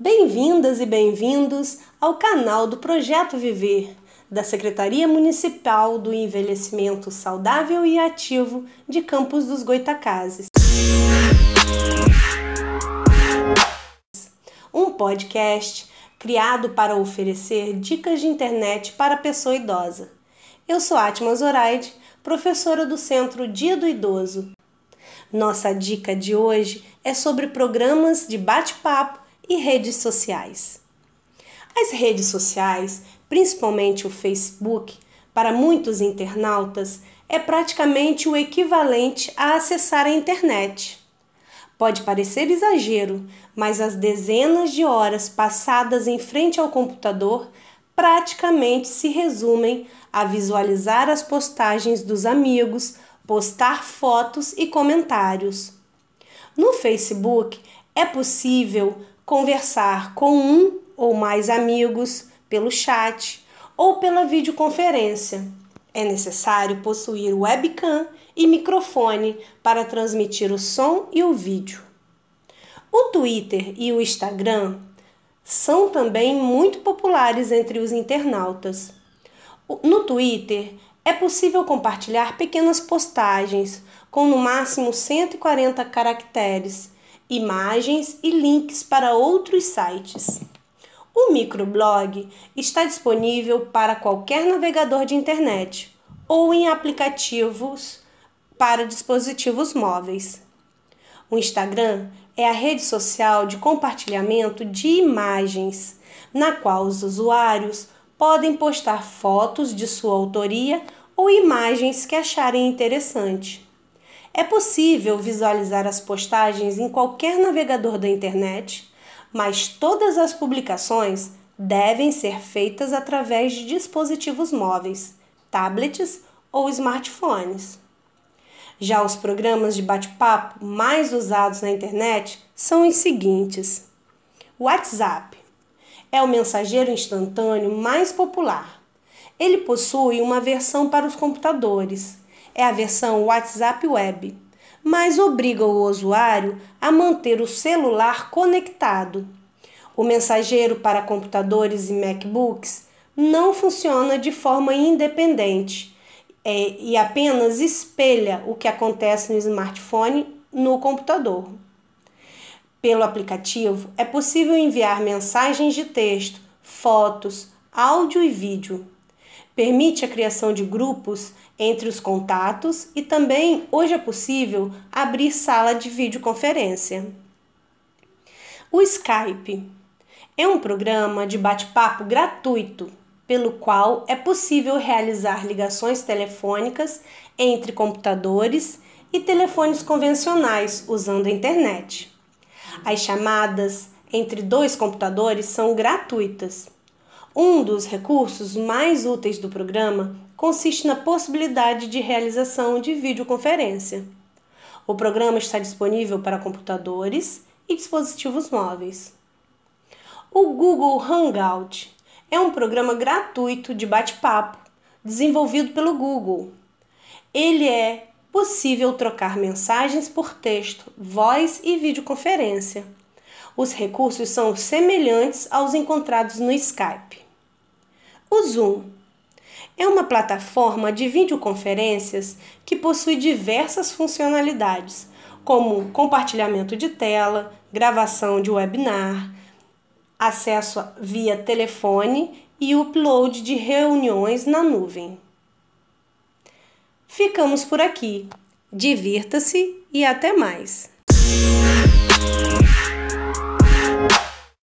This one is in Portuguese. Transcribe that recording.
Bem-vindas e bem-vindos ao canal do Projeto Viver, da Secretaria Municipal do Envelhecimento Saudável e Ativo de Campos dos Goitacazes. Um podcast criado para oferecer dicas de internet para pessoa idosa. Eu sou Atma Zoraide, professora do Centro Dia do Idoso. Nossa dica de hoje é sobre programas de bate-papo e redes sociais. As redes sociais, principalmente o Facebook, para muitos internautas, é praticamente o equivalente a acessar a internet. Pode parecer exagero, mas as dezenas de horas passadas em frente ao computador praticamente se resumem a visualizar as postagens dos amigos, postar fotos e comentários. No Facebook é possível conversar com um ou mais amigos pelo chat ou pela videoconferência. É necessário possuir webcam e microfone para transmitir o som e o vídeo. O Twitter e o Instagram são também muito populares entre os internautas. No Twitter é possível compartilhar pequenas postagens com no máximo 140 caracteres imagens e links para outros sites. O microblog está disponível para qualquer navegador de internet ou em aplicativos para dispositivos móveis. O Instagram é a rede social de compartilhamento de imagens, na qual os usuários podem postar fotos de sua autoria ou imagens que acharem interessante. É possível visualizar as postagens em qualquer navegador da internet, mas todas as publicações devem ser feitas através de dispositivos móveis, tablets ou smartphones. Já os programas de bate-papo mais usados na internet são os seguintes: WhatsApp é o mensageiro instantâneo mais popular. Ele possui uma versão para os computadores é a versão WhatsApp Web, mas obriga o usuário a manter o celular conectado. O mensageiro para computadores e MacBooks não funciona de forma independente é, e apenas espelha o que acontece no smartphone no computador. Pelo aplicativo, é possível enviar mensagens de texto, fotos, áudio e vídeo. Permite a criação de grupos entre os contatos e também hoje é possível abrir sala de videoconferência. O Skype é um programa de bate-papo gratuito pelo qual é possível realizar ligações telefônicas entre computadores e telefones convencionais usando a internet. As chamadas entre dois computadores são gratuitas. Um dos recursos mais úteis do programa consiste na possibilidade de realização de videoconferência. O programa está disponível para computadores e dispositivos móveis. O Google Hangout é um programa gratuito de bate-papo desenvolvido pelo Google. Ele é possível trocar mensagens por texto, voz e videoconferência. Os recursos são semelhantes aos encontrados no Skype. O Zoom é uma plataforma de videoconferências que possui diversas funcionalidades, como compartilhamento de tela, gravação de webinar, acesso via telefone e upload de reuniões na nuvem. Ficamos por aqui. Divirta-se e até mais!